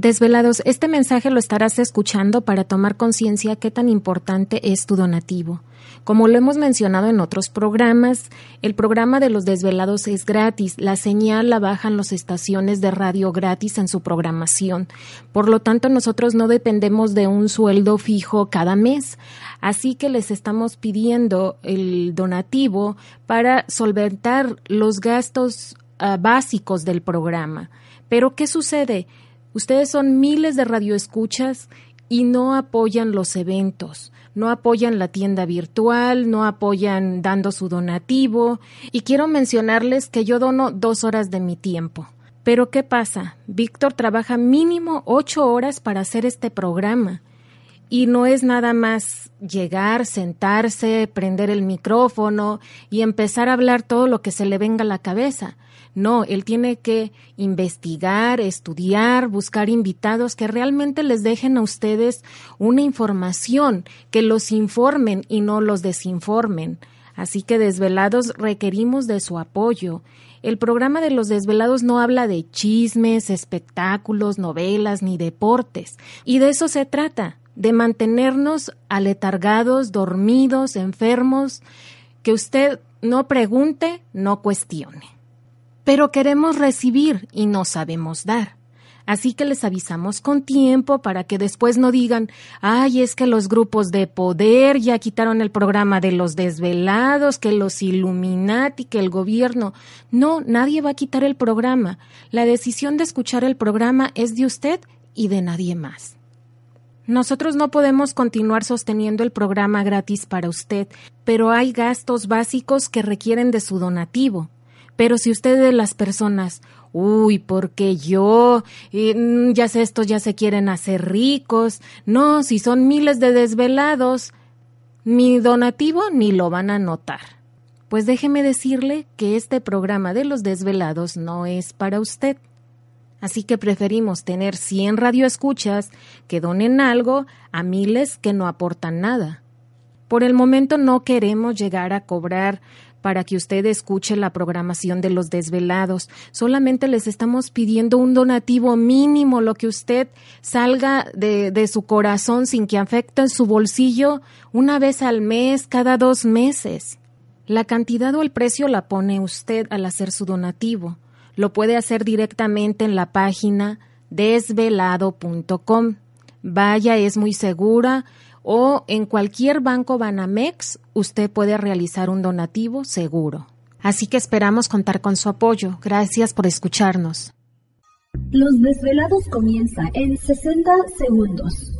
Desvelados, este mensaje lo estarás escuchando para tomar conciencia qué tan importante es tu donativo. Como lo hemos mencionado en otros programas, el programa de los desvelados es gratis. La señal la bajan las estaciones de radio gratis en su programación. Por lo tanto, nosotros no dependemos de un sueldo fijo cada mes. Así que les estamos pidiendo el donativo para solventar los gastos ah, básicos del programa. Pero, ¿qué sucede? Ustedes son miles de radioescuchas y no apoyan los eventos, no apoyan la tienda virtual, no apoyan dando su donativo. Y quiero mencionarles que yo dono dos horas de mi tiempo. Pero ¿qué pasa? Víctor trabaja mínimo ocho horas para hacer este programa. Y no es nada más llegar, sentarse, prender el micrófono y empezar a hablar todo lo que se le venga a la cabeza. No, él tiene que investigar, estudiar, buscar invitados que realmente les dejen a ustedes una información, que los informen y no los desinformen. Así que desvelados requerimos de su apoyo. El programa de los desvelados no habla de chismes, espectáculos, novelas ni deportes. Y de eso se trata, de mantenernos aletargados, dormidos, enfermos, que usted no pregunte, no cuestione pero queremos recibir y no sabemos dar. Así que les avisamos con tiempo para que después no digan, ay, es que los grupos de poder ya quitaron el programa de los desvelados, que los Illuminati, que el gobierno. No, nadie va a quitar el programa. La decisión de escuchar el programa es de usted y de nadie más. Nosotros no podemos continuar sosteniendo el programa gratis para usted, pero hay gastos básicos que requieren de su donativo. Pero si usted de las personas, uy, porque yo, mm, ya sé, estos ya se quieren hacer ricos, no, si son miles de desvelados, mi donativo ni lo van a notar. Pues déjeme decirle que este programa de los desvelados no es para usted. Así que preferimos tener 100 radioescuchas que donen algo a miles que no aportan nada. Por el momento no queremos llegar a cobrar para que usted escuche la programación de los desvelados. Solamente les estamos pidiendo un donativo mínimo, lo que usted salga de, de su corazón sin que afecte su bolsillo una vez al mes, cada dos meses. La cantidad o el precio la pone usted al hacer su donativo. Lo puede hacer directamente en la página desvelado.com. Vaya, es muy segura o en cualquier banco Banamex usted puede realizar un donativo seguro. Así que esperamos contar con su apoyo. Gracias por escucharnos. Los desvelados comienza en 60 segundos.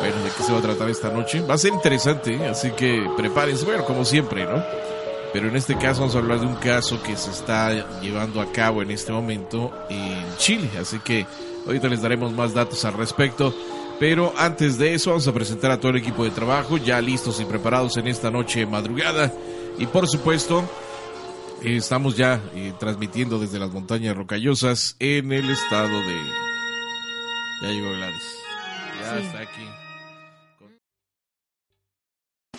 Bueno, ¿de qué se va a tratar esta noche? Va a ser interesante, ¿eh? así que prepárense, bueno, como siempre, ¿no? Pero en este caso vamos a hablar de un caso que se está llevando a cabo en este momento en Chile, así que ahorita les daremos más datos al respecto. Pero antes de eso vamos a presentar a todo el equipo de trabajo, ya listos y preparados en esta noche madrugada. Y por supuesto, eh, estamos ya eh, transmitiendo desde las montañas rocallosas en el estado de... Ya llegó Gladys. Ya Sí. está aquí.